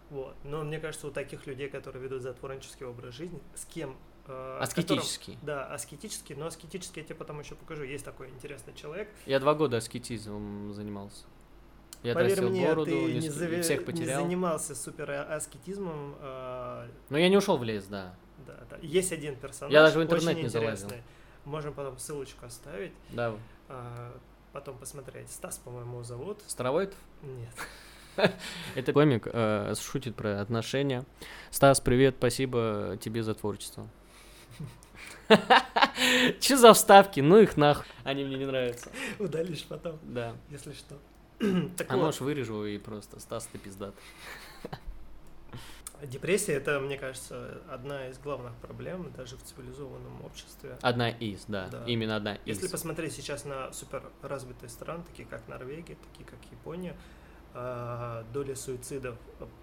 Speaker 2: Вот. Но мне кажется, у таких людей, которые ведут затворнический образ жизни, с кем... э, с которым-
Speaker 1: Аскетический.
Speaker 2: Да, аскетический, но аскетический я тебе потом еще покажу. Есть такой интересный человек.
Speaker 1: Я два года аскетизмом занимался. Я
Speaker 2: Поверь мне,
Speaker 1: бороду,
Speaker 2: ты
Speaker 1: не,
Speaker 2: не, заве-
Speaker 1: всех
Speaker 2: не
Speaker 1: потерял.
Speaker 2: занимался супер аскетизмом. э,
Speaker 1: Но я не ушел в лес, да.
Speaker 2: да, да. Есть один персонаж.
Speaker 1: Я даже в интернет не залазил.
Speaker 2: Можем потом ссылочку оставить,
Speaker 1: Да.
Speaker 2: э, потом посмотреть. Стас, по-моему, зовут.
Speaker 1: Старовойтов?
Speaker 2: Нет.
Speaker 1: Это комик, э, шутит про отношения. Стас, привет, спасибо тебе за творчество. Че за вставки? Ну их нахуй. Они мне не нравятся.
Speaker 2: Удалишь потом,
Speaker 1: Да.
Speaker 2: если что.
Speaker 1: А
Speaker 2: вот,
Speaker 1: можешь вырежу и просто Стас, ты пиздат.
Speaker 2: депрессия это, мне кажется, одна из главных проблем даже в цивилизованном обществе.
Speaker 1: Одна из, да.
Speaker 2: Да.
Speaker 1: Именно одна из.
Speaker 2: Если посмотреть сейчас на супер развитые страны, такие как Норвегия, такие как Япония, а, доля суицидов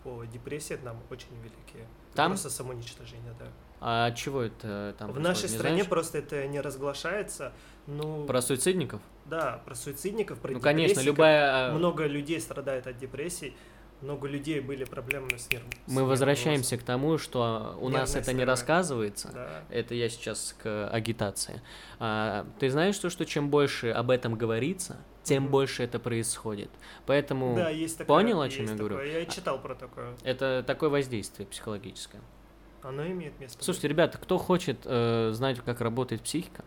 Speaker 2: по депрессии там очень великие.
Speaker 1: Там?
Speaker 2: Просто самоуничтожение, да.
Speaker 1: А чего это там
Speaker 2: в нашей
Speaker 1: не
Speaker 2: стране
Speaker 1: знаешь?
Speaker 2: просто это не разглашается. Ну,
Speaker 1: Про суицидников?
Speaker 2: да, про суицидников, про
Speaker 1: ну, конечно, любая... а,
Speaker 2: Много людей страдает от депрессий. Много людей были проблемы с нервом.
Speaker 1: Мы возвращаемся к тому, что у нас
Speaker 2: Нервная
Speaker 1: это не рассказывается.
Speaker 2: Да.
Speaker 1: Это я сейчас к агитации. А, ты знаешь, что, что чем больше об этом говорится, тем больше это происходит. Поэтому
Speaker 2: Да, есть такое.
Speaker 1: понял, о чем
Speaker 2: есть
Speaker 1: я говорю?
Speaker 2: такое. Я и читал про такое.
Speaker 1: это такое воздействие психологическое.
Speaker 2: Оно имеет место.
Speaker 1: Слушайте, ребята, кто хочет э, знать, как работает психика,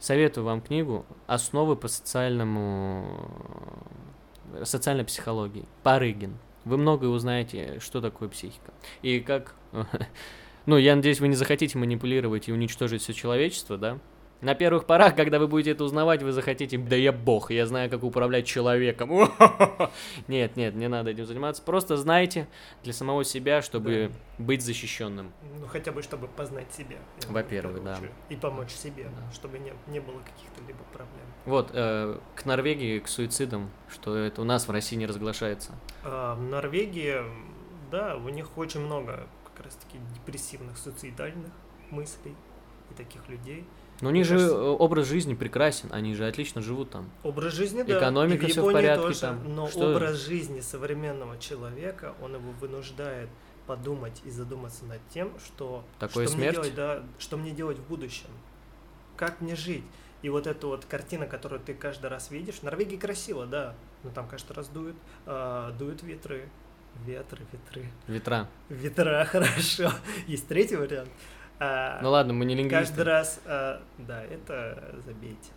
Speaker 1: советую вам книгу «Основы по социальному э, социальной психологии» Парыгин. Вы многое узнаете, что такое психика. И как... Ну, я надеюсь, вы не захотите манипулировать и уничтожить все человечество, да? На первых порах, когда вы будете это узнавать, вы захотите, да я бог, я знаю, как управлять человеком. Нет, нет, не надо этим заниматься. Просто знайте для самого себя, чтобы быть защищенным.
Speaker 2: Ну, хотя бы, чтобы познать себя.
Speaker 1: Во-первых, да.
Speaker 2: И помочь себе,
Speaker 1: Да.
Speaker 2: чтобы не, не было каких-то либо проблем.
Speaker 1: Вот, э, к Норвегии, к суицидам, что это у нас в России не разглашается.
Speaker 2: А, в Норвегии, да, у них очень много как раз-таки депрессивных, суицидальных мыслей и таких людей.
Speaker 1: Но у них же
Speaker 2: кажется-
Speaker 1: э, образ жизни прекрасен, они же отлично живут там.
Speaker 2: Образ жизни, да.
Speaker 1: Экономика
Speaker 2: и в
Speaker 1: порядке
Speaker 2: тоже,
Speaker 1: там.
Speaker 2: но
Speaker 1: Что-
Speaker 2: образ жизни современного человека, он его вынуждает подумать и задуматься над тем, что,
Speaker 1: Такое
Speaker 2: что,
Speaker 1: смерть?
Speaker 2: Мне делать, да, что мне делать в будущем, как мне жить. И вот эта вот картина, которую ты каждый раз видишь, в Норвегии красиво, да, но там каждый раз дуют, а, дуют ветры, ветры, ветры,
Speaker 1: Ветра.
Speaker 2: ветра, хорошо. Есть третий вариант. А,
Speaker 1: Ну ладно, мы не
Speaker 2: Каждый
Speaker 1: лингвисты.
Speaker 2: раз, а, да, это забейте.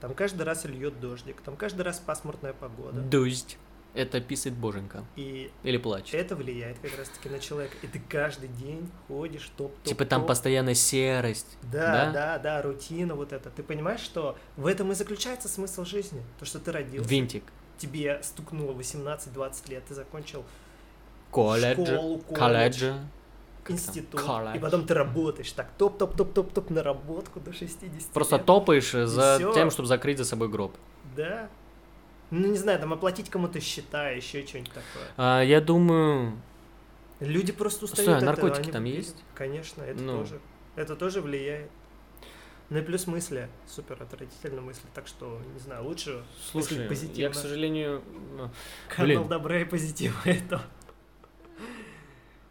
Speaker 2: Там каждый раз льет дождик, там каждый раз пасмурная погода.
Speaker 1: Дождь. Это писает боженька.
Speaker 2: И
Speaker 1: Или плачет.
Speaker 2: это влияет как раз таки на человека. И ты каждый день ходишь, топ топ
Speaker 1: Типа там постоянно серость.
Speaker 2: Да,
Speaker 1: да?
Speaker 2: да, да, рутина вот это. Ты понимаешь, что в этом и заключается смысл жизни. То, что ты родился,
Speaker 1: Винтик.
Speaker 2: тебе стукнуло 18-20 лет, ты закончил
Speaker 1: Колледж.
Speaker 2: школу, колледж,
Speaker 1: Колледжа.
Speaker 2: Институт, и потом ты работаешь так, топ-топ-топ-топ-топ на работку до 60
Speaker 1: Просто
Speaker 2: лет.
Speaker 1: топаешь за
Speaker 2: всё.
Speaker 1: тем, чтобы закрыть за собой гроб.
Speaker 2: Да. Ну, не знаю, там оплатить кому-то счета, еще что-нибудь такое.
Speaker 1: А, я думаю,
Speaker 2: Люди просто устают
Speaker 1: Стой, а
Speaker 2: от этого,
Speaker 1: наркотики
Speaker 2: они
Speaker 1: там есть?
Speaker 2: Конечно, это
Speaker 1: Ну.
Speaker 2: тоже. Это тоже влияет. Ну и плюс мысли, супер отвратительные мысли, так что, не знаю, лучше
Speaker 1: слушай, я,
Speaker 2: позитивно.
Speaker 1: к сожалению, ну,
Speaker 2: канал
Speaker 1: Блин.
Speaker 2: добра и позитива это.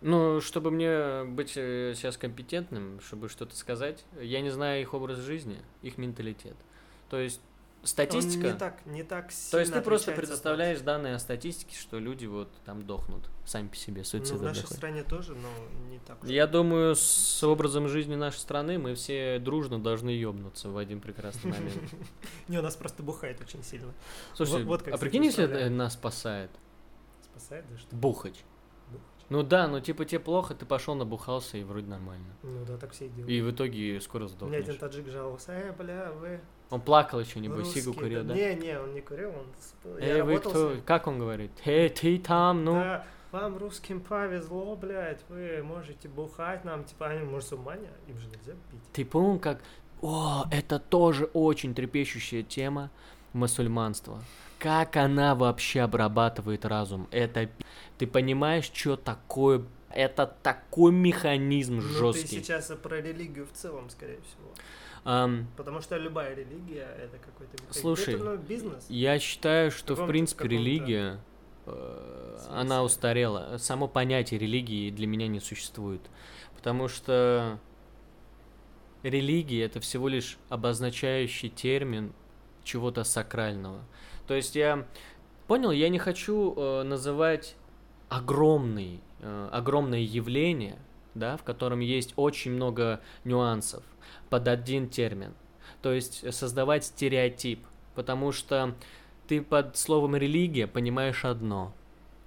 Speaker 1: Ну, чтобы мне быть э, сейчас компетентным, чтобы что-то сказать, я не знаю их образ жизни, их менталитет. То есть статистика.
Speaker 2: Он не так, не так сильно
Speaker 1: То есть ты просто предоставляешь данные о статистике, что люди вот там дохнут сами по себе,
Speaker 2: нас.
Speaker 1: суицидом
Speaker 2: Ну, в нашей
Speaker 1: доходят.
Speaker 2: стране тоже, но не так уж.
Speaker 1: Я думаю, с образом жизни нашей страны мы все дружно должны ёбнуться в один прекрасный момент.
Speaker 2: Не, у нас просто бухает очень сильно.
Speaker 1: Слушай, а прикинь, если нас спасает?
Speaker 2: Спасает, да что?
Speaker 1: Бухач. Ну да, ну типа тебе плохо, ты пошел набухался и вроде нормально.
Speaker 2: Ну да, так все и делают.
Speaker 1: И в итоге скоро
Speaker 2: У меня один
Speaker 1: сдохнешь.
Speaker 2: таджик жаловался, э, бля, вы
Speaker 1: Он плакал еще, небось,
Speaker 2: русские,
Speaker 1: сигу курил, да?
Speaker 2: Не, не, он не курил, он... с- я
Speaker 1: Эй, вы
Speaker 2: с
Speaker 1: кто? Как он говорит? Эй, ты там, ну?
Speaker 2: Да, вам русским повезло, блядь, вы можете бухать нам, типа, они мусульмане, им же нельзя пить.
Speaker 1: Ты помнил, как... О, это тоже очень трепещущая тема мусульманства. Как она вообще обрабатывает разум? Это... Ты понимаешь, что такое... Это такой механизм
Speaker 2: Ну, ты
Speaker 1: жесткий.
Speaker 2: сейчас про религию в целом, скорее всего.
Speaker 1: Ам,
Speaker 2: Потому что любая религия это какой-то.
Speaker 1: Слушай,
Speaker 2: это, ну, бизнес.
Speaker 1: я считаю, что, в
Speaker 2: каком-то-
Speaker 1: принципе, религия... э, она устарела. Само понятие религии для меня не существует. Потому что религия это всего лишь обозначающий термин чего-то сакрального. То есть я понял, я не хочу э, называть огромный, э, огромное явление, да, в котором есть очень много нюансов под один термин. То есть создавать стереотип, потому что ты под словом религия понимаешь одно,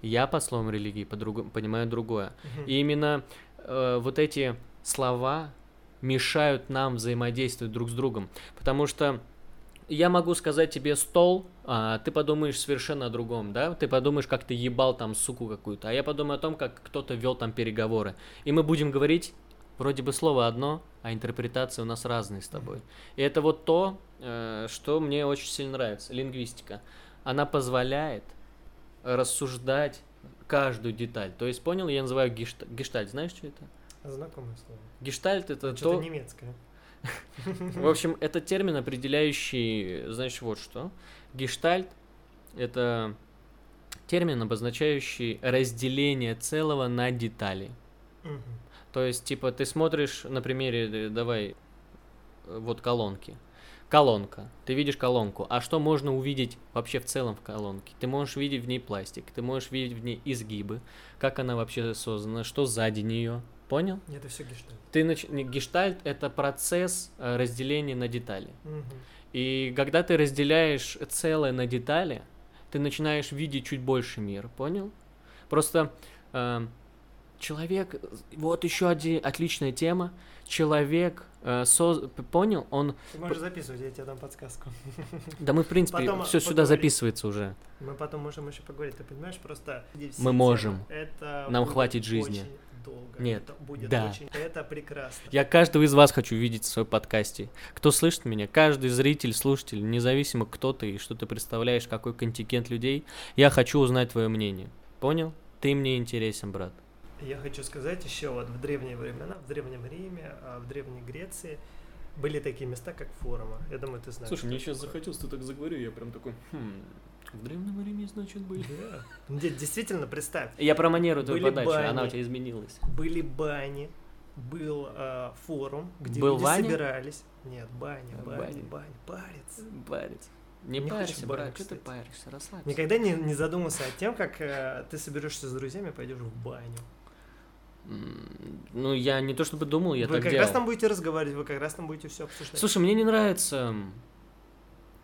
Speaker 1: я под словом религии по-другому понимаю другое. И именно э, вот эти слова мешают нам взаимодействовать друг с другом. Потому что я могу сказать тебе стол, а ты подумаешь совершенно о другом, да? Ты подумаешь, как ты ебал там суку какую-то, а я подумаю о том, как кто-то вел там переговоры. И мы будем говорить вроде бы слово одно, а интерпретации у нас разные с тобой. И это вот то, э, что мне очень сильно нравится, лингвистика. Она позволяет рассуждать каждую деталь. То есть, понял, я называю гешт- гештальт. Знаешь, что это?
Speaker 2: Знакомое слово.
Speaker 1: Гештальт это
Speaker 2: Что-то
Speaker 1: то...
Speaker 2: немецкое.
Speaker 1: В общем, это термин, определяющий, знаешь, вот что. Гештальт — это термин, обозначающий разделение целого на детали. То есть, типа, ты смотришь на примере, э, давай, э, вот колонки. Колонка. Ты видишь колонку. А что можно увидеть вообще в целом в колонке? Ты можешь видеть в ней пластик, ты можешь видеть в ней изгибы, как она вообще создана, что сзади нее. Понял?
Speaker 2: Нет, это все гештальт.
Speaker 1: Ты нач... Гештальт это процесс э, разделения на детали.
Speaker 2: Мгм.
Speaker 1: И когда ты разделяешь целое на детали, ты начинаешь видеть чуть больше мир, понял? Просто э, человек, вот еще один отличная тема. Человек э, п- понял, он,
Speaker 2: Ты можешь записывать, я тебе дам подсказку.
Speaker 1: да мы в принципе
Speaker 2: Потом
Speaker 1: все сюда записывается уже.
Speaker 2: Мы потом можем еще поговорить, ты понимаешь, просто...
Speaker 1: Мы можем.
Speaker 2: Это
Speaker 1: Нам хватит жизни.
Speaker 2: очень долго.
Speaker 1: Нет,
Speaker 2: Это будет
Speaker 1: да.
Speaker 2: очень... Это прекрасно.
Speaker 1: Я каждого из вас хочу видеть в своем подкасте. Кто слышит меня, каждый зритель, слушатель, независимо кто ты и что ты представляешь, какой контингент людей, я хочу узнать твое мнение. Понял? Ты мне интересен, брат.
Speaker 2: Я хочу сказать еще вот в древние времена, в Древнем Риме, а в Древней Греции были такие места, как форумы. Я думаю, ты знаешь. что это такое.
Speaker 1: захотелось, ты так заговорю, я прям такой, хм, в Древнем Риме, значит, были.
Speaker 2: Да. Де- Действительно, представь,
Speaker 1: Я проманирую твою
Speaker 2: Были
Speaker 1: подачу, она у
Speaker 2: бани.
Speaker 1: тебя изменилась.
Speaker 2: были бани, был э, форум, где
Speaker 1: Был
Speaker 2: люди
Speaker 1: Ваня?
Speaker 2: собирались. Нет, баня, баня,
Speaker 1: баня.
Speaker 2: баня, парец.
Speaker 1: Париться. Не,
Speaker 2: Не
Speaker 1: парься, брат, что ты паришься, расслабься.
Speaker 2: Никогда не, не задумывался о тем, как э, ты соберешься с друзьями, пойдешь в баню.
Speaker 1: Ну, я не то чтобы думал, я
Speaker 2: вы
Speaker 1: так
Speaker 2: как
Speaker 1: делал.
Speaker 2: раз там будете разговаривать, вы как раз там будете все обсуждать.
Speaker 1: Слушай, мне не нравится...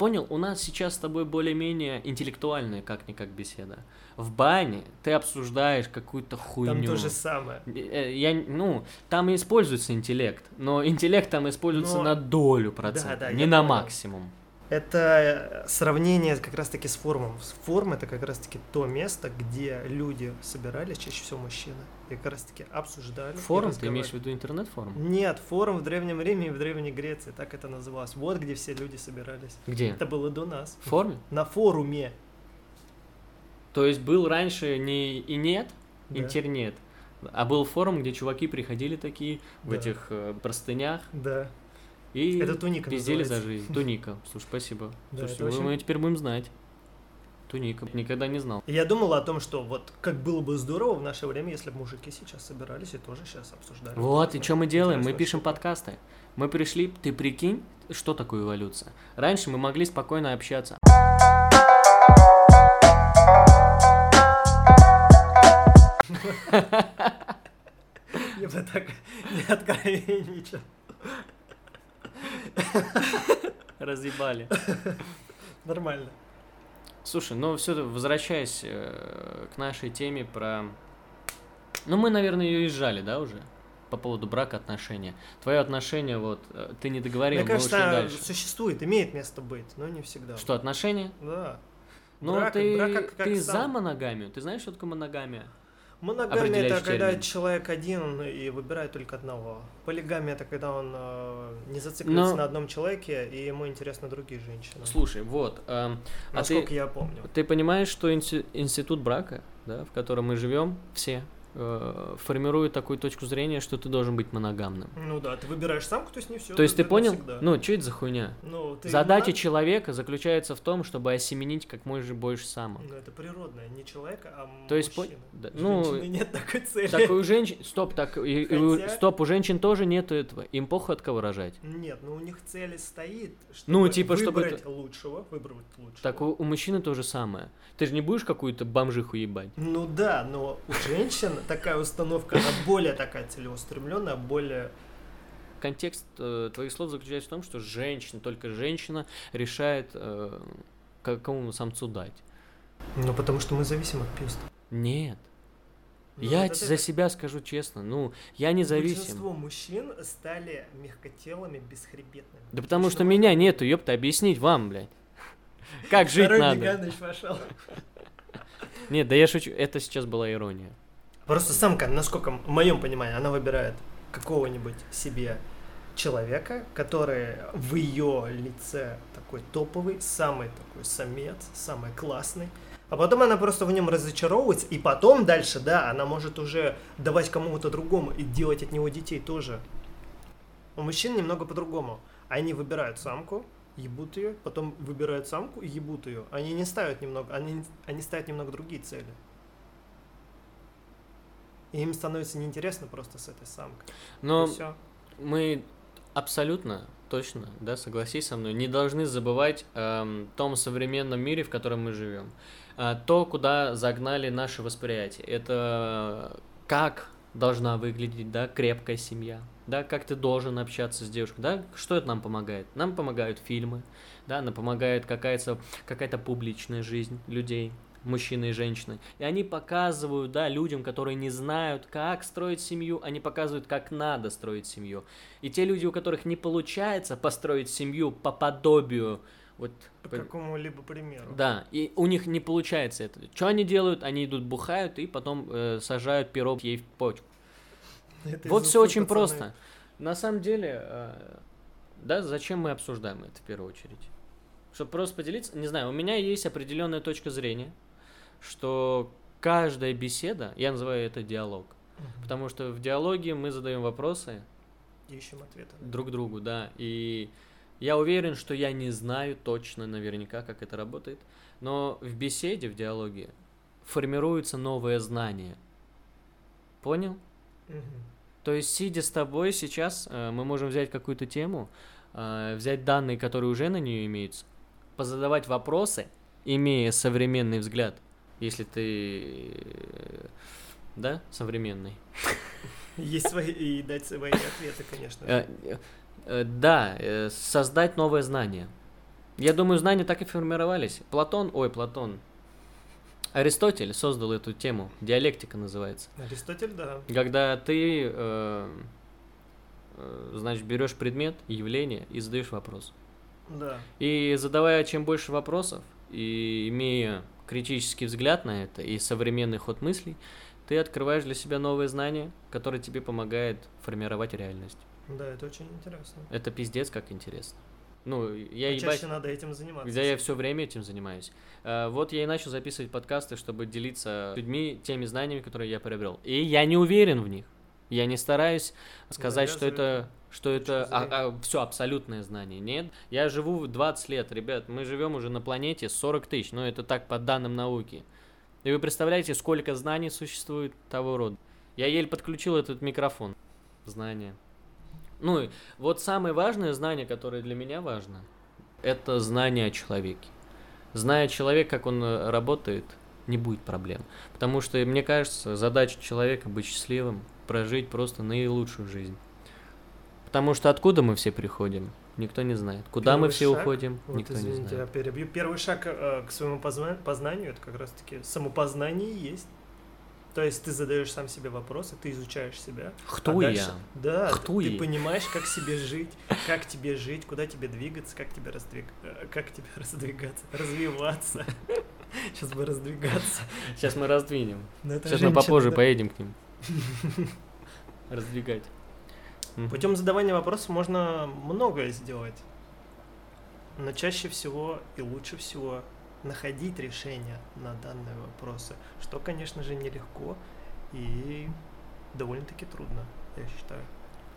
Speaker 1: Понял, у нас сейчас с тобой более-менее интеллектуальная как-никак беседа. В бане ты обсуждаешь какую-то хуйню.
Speaker 2: там то же самое.
Speaker 1: Э, Я, ну, там и используется интеллект, но интеллект там используется
Speaker 2: Но-
Speaker 1: на долю процента,
Speaker 2: да,
Speaker 1: не
Speaker 2: я
Speaker 1: на
Speaker 2: понял.
Speaker 1: максимум.
Speaker 2: Это сравнение как раз-таки с форумом. Форум это как раз-таки то место, где люди собирались, чаще всего мужчины, и как раз-таки обсуждали.
Speaker 1: Форум, ты имеешь в виду интернет-форум?
Speaker 2: Нет, форум в Древнем Риме и в Древней Греции, так это называлось. Вот где все люди собирались.
Speaker 1: Где?
Speaker 2: Это было до нас.
Speaker 1: В форуме?
Speaker 2: На форуме.
Speaker 1: То есть был раньше не и нет,
Speaker 2: Да.
Speaker 1: интернет, а был форум, где чуваки приходили такие в
Speaker 2: Да.
Speaker 1: этих э, простынях
Speaker 2: Да.
Speaker 1: И
Speaker 2: Это туника
Speaker 1: пиздели за
Speaker 2: называется.
Speaker 1: жизнь. Туника. Слушай, спасибо.
Speaker 2: Да,
Speaker 1: Слушайте,
Speaker 2: очень-
Speaker 1: мы теперь будем знать. Туника. Никогда не знал.
Speaker 2: Я думал о том, что вот как было бы здорово в наше время, если бы мужики сейчас собирались и тоже сейчас обсуждали.
Speaker 1: Вот, и что мы делаем? Мы пишем подкасты. Мы пришли, ты прикинь, что такое эволюция? Раньше мы могли спокойно общаться.
Speaker 2: Я бы так не откровенничал.
Speaker 1: Разъебали.
Speaker 2: Нормально.
Speaker 1: Слушай, ну все, возвращаясь э, к нашей теме про... Ну, мы, наверное, ее изжали, да, уже? По поводу брака отношения. Твое отношение, вот, э, ты не договорил,
Speaker 2: Мне кажется,
Speaker 1: дальше.
Speaker 2: существует, имеет место быть, но не всегда.
Speaker 1: Что, отношения?
Speaker 2: Да.
Speaker 1: Ну,
Speaker 2: Брак-
Speaker 1: ты,
Speaker 2: брак как- как
Speaker 1: ты
Speaker 2: сам.
Speaker 1: за моногамию? Ты знаешь, что такое моногамия?
Speaker 2: Моногамия это когда
Speaker 1: термин.
Speaker 2: человек один и выбирает только одного. Полигамия это когда он э, не зацикливается
Speaker 1: Но-
Speaker 2: на одном человеке и ему интересны другие женщины.
Speaker 1: Слушай, вот, эм, а
Speaker 2: Насколько
Speaker 1: ты,
Speaker 2: я помню.
Speaker 1: ты понимаешь, что институт брака, да, в котором мы живем, все, э, формирует такую точку зрения, что ты должен быть моногамным.
Speaker 2: Ну да, ты выбираешь сам, кто с ним все.
Speaker 1: То есть ты понял? Ну, что это за хуйня?
Speaker 2: ну, ты
Speaker 1: Задача
Speaker 2: на-
Speaker 1: человека заключается в том, чтобы осеменить как можно больше самок.
Speaker 2: Ну, это природное, не человека, а
Speaker 1: То есть, по- да, ну,
Speaker 2: женщины нет такой цели.
Speaker 1: Так у женщин... Стоп, так
Speaker 2: Хотя-
Speaker 1: стоп, у женщин тоже нету этого. Им похуй от кого рожать.
Speaker 2: Нет, ну у них цель стоит, чтобы
Speaker 1: Ну, типа, чтобы
Speaker 2: выбрать лучшего, выбрать лучшего.
Speaker 1: Так у, у мужчины то же самое. Ты же не будешь какую-то бомжиху ебать.
Speaker 2: Ну да, но у женщин такая установка, она более такая целеустремленная, более...
Speaker 1: Контекст э, твоих слов заключается в том, что женщина, только женщина решает, э, какому самцу дать.
Speaker 2: Ну потому что мы зависим от писта.
Speaker 1: Нет.
Speaker 2: Ну,
Speaker 1: я
Speaker 2: вот это
Speaker 1: за себя скажу честно. Ну, я не зависим.
Speaker 2: Большинство мужчин стали мягкотелыми, бесхребетными.
Speaker 1: Да потому что
Speaker 2: Точно
Speaker 1: меня нету, ёпта, объяснить вам, блядь. Как жить
Speaker 2: Второй
Speaker 1: надо.
Speaker 2: Миганович пошел.
Speaker 1: Нет, да я шучу, это сейчас была ирония.
Speaker 2: Просто самка, насколько в моем понимании, она выбирает какого-нибудь себе человека, который в ее лице такой топовый, самый такой самец, самый классный. А потом она просто в нем разочаровывается, и потом дальше, да, она может уже давать кому-то другому и делать от него детей тоже. У мужчин немного по-другому. Они выбирают самку, ебут ее, потом выбирают самку и ебут ее. Они не ставят немного, они, они ставят немного другие цели. И им становится неинтересно просто с этой самкой.
Speaker 1: Но мы абсолютно точно, да, согласись со мной, не должны забывать эм, том современном мире, в котором мы живем. А, то, куда загнали наше восприятие. Это как должна выглядеть, да, крепкая семья, да, как ты должен общаться с девушкой, да, что это нам помогает? Нам помогают фильмы, да, нам помогает какая-то какая-то публичная жизнь людей, мужчины и женщины. И они показывают, да, людям, которые не знают, как строить семью, они показывают, как надо строить семью. И те люди, у которых не получается построить семью по подобию, вот,
Speaker 2: По
Speaker 1: по-
Speaker 2: какому-либо примеру.
Speaker 1: да, и у них не получается это. Что они делают? Они идут бухают и потом э, сажают пирог ей в почку.
Speaker 2: Это
Speaker 1: вот все очень
Speaker 2: пацаны.
Speaker 1: просто. На самом деле, э, да, зачем мы обсуждаем это в первую очередь? Чтобы просто поделиться, не знаю, у меня есть определенная точка зрения, что каждая беседа, я называю это диалог,
Speaker 2: Мгм.
Speaker 1: потому что в диалоге мы задаем вопросы
Speaker 2: Ищем ответы.
Speaker 1: друг другу, да, и я уверен, что я не знаю точно наверняка, как это работает, но в беседе, в диалоге формируется новое знание. Понял?
Speaker 2: Мгм.
Speaker 1: То есть, сидя с тобой сейчас, э, мы можем взять какую-то тему, э, взять данные, которые уже на нее имеются, позадавать вопросы, имея современный взгляд, если ты, э, да, современный.
Speaker 2: Есть свои и дать свои ответы, конечно.
Speaker 1: Э, э, Да, создать новое знание. Я думаю, знания так и формировались. Платон, ой, Платон, Аристотель создал эту тему, диалектика называется.
Speaker 2: Аристотель, да.
Speaker 1: Когда ты, э, значит, берешь предмет, явление и задаешь вопрос.
Speaker 2: Да.
Speaker 1: И задавая чем больше вопросов, и имея критический взгляд на это и современный ход мыслей, ты открываешь для себя новые знания, которые тебе помогают формировать реальность.
Speaker 2: Да, это очень интересно.
Speaker 1: Это пиздец как интересно. Ну, я
Speaker 2: Но
Speaker 1: ебать,
Speaker 2: Чаще надо этим заниматься.
Speaker 1: где я все время этим занимаюсь. Э, Вот я и начал записывать подкасты, чтобы делиться людьми теми знаниями, которые я приобрел. И я не уверен в них. Я не стараюсь сказать, что это, что это
Speaker 2: зрения.
Speaker 1: все абсолютное знание. Нет, я живу в 20 лет, ребят. Мы живем уже на планете 40 тысяч, но это так по данным науки. И вы представляете, сколько знаний существует того рода. Я еле подключил этот микрофон. Знания. Ну, вот самое важное знание, которое для меня важно, это знание о человеке. Зная человека, как он э, работает, не будет проблем. Потому что, мне кажется, задача человека быть счастливым, прожить просто наилучшую жизнь. Потому что откуда мы все приходим, никто не знает. Куда мы
Speaker 2: Первый
Speaker 1: все
Speaker 2: шаг,
Speaker 1: уходим,
Speaker 2: Вот,
Speaker 1: никто не
Speaker 2: извините, я
Speaker 1: знает.
Speaker 2: перебью. Первый шаг э, к своему позна- познанию это как раз-таки самопознание есть. То есть ты задаешь сам себе вопросы, ты изучаешь себя.
Speaker 1: Кто
Speaker 2: а
Speaker 1: я?
Speaker 2: дальше- Да,
Speaker 1: Кто
Speaker 2: ты
Speaker 1: я?
Speaker 2: понимаешь, как себе жить, как тебе жить, куда тебе двигаться, как тебе раздвиг... э, как тебе раздвигаться, развиваться. Сейчас бы раздвигаться.
Speaker 1: Сейчас мы раздвинем. Сейчас мы
Speaker 2: женщина,
Speaker 1: попозже
Speaker 2: да.
Speaker 1: поедем к ним. Раздвигать.
Speaker 2: Путем задавания вопросов можно многое сделать. Но чаще всего и лучше всего находить решение на данные вопросы, что, конечно же, нелегко и довольно-таки трудно, я считаю.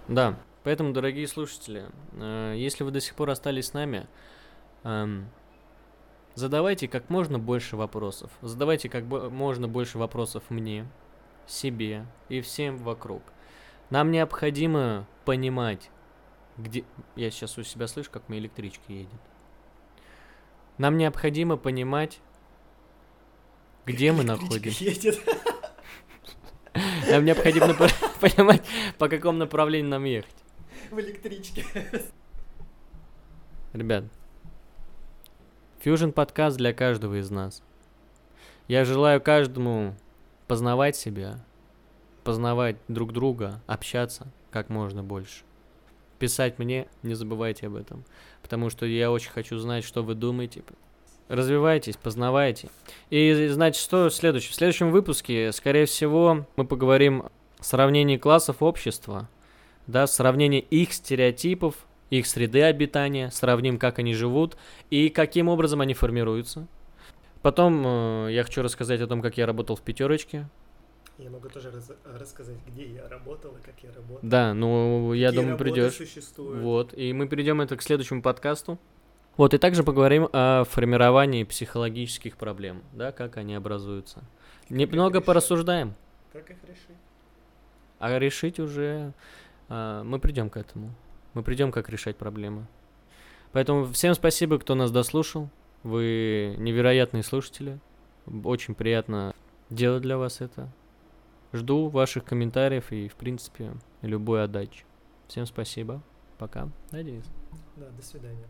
Speaker 1: Да, поэтому, дорогие слушатели, э, если вы до сих пор остались с нами, эм, задавайте как можно больше вопросов. Задавайте как можно больше вопросов мне, себе и всем вокруг. Нам необходимо понимать, где... Я сейчас у себя слышу, как моя электричка едет. Нам необходимо понимать, где мы находимся.
Speaker 2: едет.
Speaker 1: Нам необходимо по- понимать, по какому направлению нам ехать.
Speaker 2: в электричке.
Speaker 1: Ребят, Fusion подкаст для каждого из нас. Я желаю каждому познавать себя, познавать друг друга, общаться как можно больше. Писать мне, не забывайте об этом, потому что я очень хочу знать, что вы думаете. Развивайтесь, познавайте. И, значит, что следующее? В следующем выпуске, скорее всего, мы поговорим о сравнении классов общества, да, сравнение их стереотипов, их среды обитания, сравним, как они живут и каким образом они формируются. Потом э, я хочу рассказать о том, как я работал в пятерочке.
Speaker 2: Я могу тоже раз- рассказать, где я работал и как я работал.
Speaker 1: Да, ну я
Speaker 2: Какие
Speaker 1: думаю, придешь.
Speaker 2: существуют.
Speaker 1: Вот. И мы перейдем это к следующему подкасту. Вот, и также поговорим о формировании психологических проблем, да, как они образуются. Немного
Speaker 2: решить?
Speaker 1: порассуждаем,
Speaker 2: Как их решить?
Speaker 1: а решить уже а, мы придем к этому. Мы придем, как решать проблемы. Поэтому всем спасибо, кто нас дослушал. Вы невероятные слушатели. Очень приятно делать для вас это. Жду ваших комментариев и, в принципе, любой отдачи. Всем спасибо. Пока. Надеюсь.
Speaker 2: Да, до свидания.